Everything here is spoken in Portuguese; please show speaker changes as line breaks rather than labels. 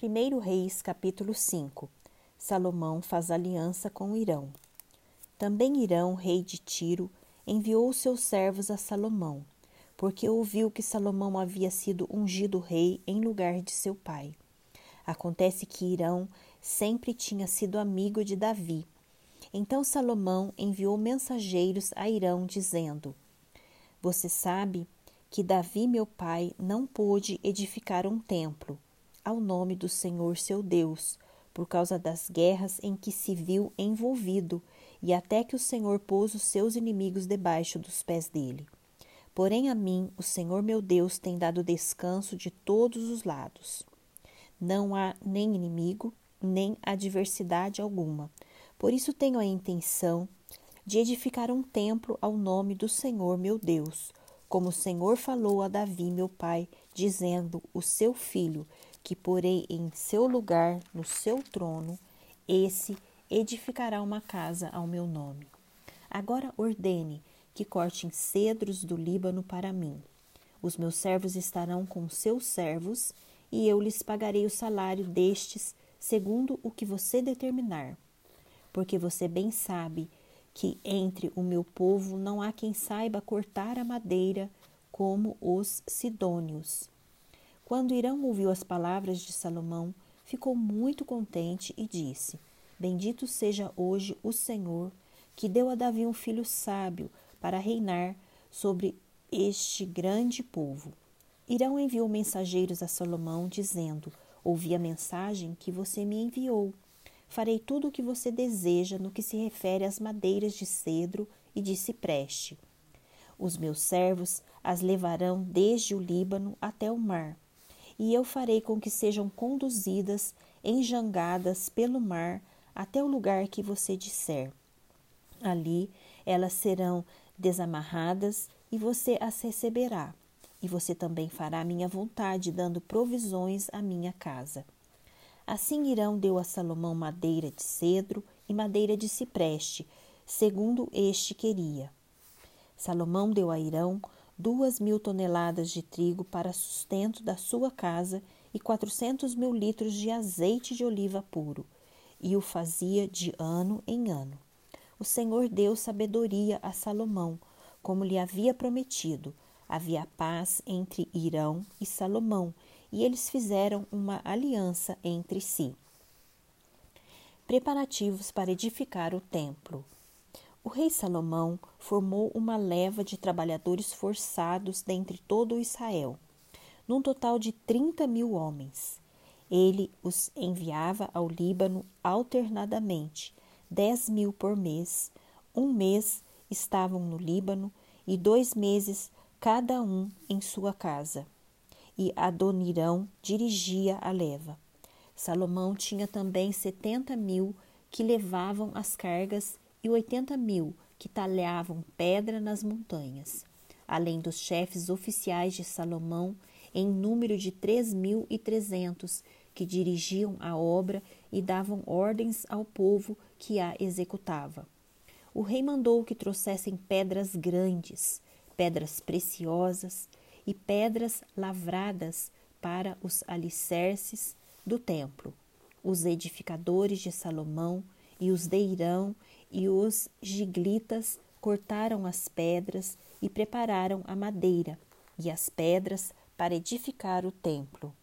1 Reis, capítulo 5 Salomão faz aliança com Irão. Também Irão, rei de Tiro, enviou seus servos a Salomão, porque ouviu que Salomão havia sido ungido rei em lugar de seu pai. Acontece que Irão sempre tinha sido amigo de Davi. Então Salomão enviou mensageiros a Irão, dizendo: Você sabe que Davi, meu pai, não pôde edificar um templo ao nome do Senhor seu Deus, por causa das guerras em que se viu envolvido, e até que o Senhor pôs os seus inimigos debaixo dos pés dele. Porém, a mim, o Senhor meu Deus tem dado descanso de todos os lados. Não há nem inimigo, nem adversidade alguma. Por isso tenho a intenção de edificar um templo ao nome do Senhor meu Deus, como o Senhor falou a Davi, meu pai, dizendo: O seu filho que porei em seu lugar no seu trono, esse edificará uma casa ao meu nome. Agora ordene que cortem cedros do Líbano para mim. Os meus servos estarão com seus servos, e eu lhes pagarei o salário destes segundo o que você determinar. Porque você bem sabe que entre o meu povo não há quem saiba cortar a madeira como os sidônios. Quando Irão ouviu as palavras de Salomão, ficou muito contente e disse: Bendito seja hoje o Senhor, que deu a Davi um filho sábio para reinar sobre este grande povo. Irão enviou mensageiros a Salomão, dizendo: Ouvi a mensagem que você me enviou. Farei tudo o que você deseja no que se refere às madeiras de cedro e de cipreste. Os meus servos as levarão desde o Líbano até o mar e eu farei com que sejam conduzidas enjangadas pelo mar até o lugar que você disser. Ali elas serão desamarradas e você as receberá. E você também fará minha vontade, dando provisões à minha casa. Assim Irão deu a Salomão madeira de cedro e madeira de cipreste, segundo este queria. Salomão deu a Irão duas mil toneladas de trigo para sustento da sua casa e quatrocentos mil litros de azeite de oliva puro, e o fazia de ano em ano. O Senhor deu sabedoria a Salomão, como lhe havia prometido. Havia paz entre Irão e Salomão, e eles fizeram uma aliança entre si. Preparativos para edificar o templo. O rei Salomão formou uma leva de trabalhadores forçados dentre todo o Israel, num total de 30 mil homens. Ele os enviava ao Líbano alternadamente, dez mil por mês. Um mês estavam no Líbano e dois meses cada um em sua casa. E Adonirão dirigia a leva. Salomão tinha também setenta mil que levavam as cargas e oitenta mil que talhavam pedra nas montanhas, além dos chefes oficiais de Salomão, em número de três mil e trezentos, que dirigiam a obra e davam ordens ao povo que a executava. O rei mandou que trouxessem pedras grandes, pedras preciosas e pedras lavradas para os alicerces do templo. Os edificadores de Salomão e os de Irão e os giglitas cortaram as pedras e prepararam a madeira e as pedras para edificar o templo.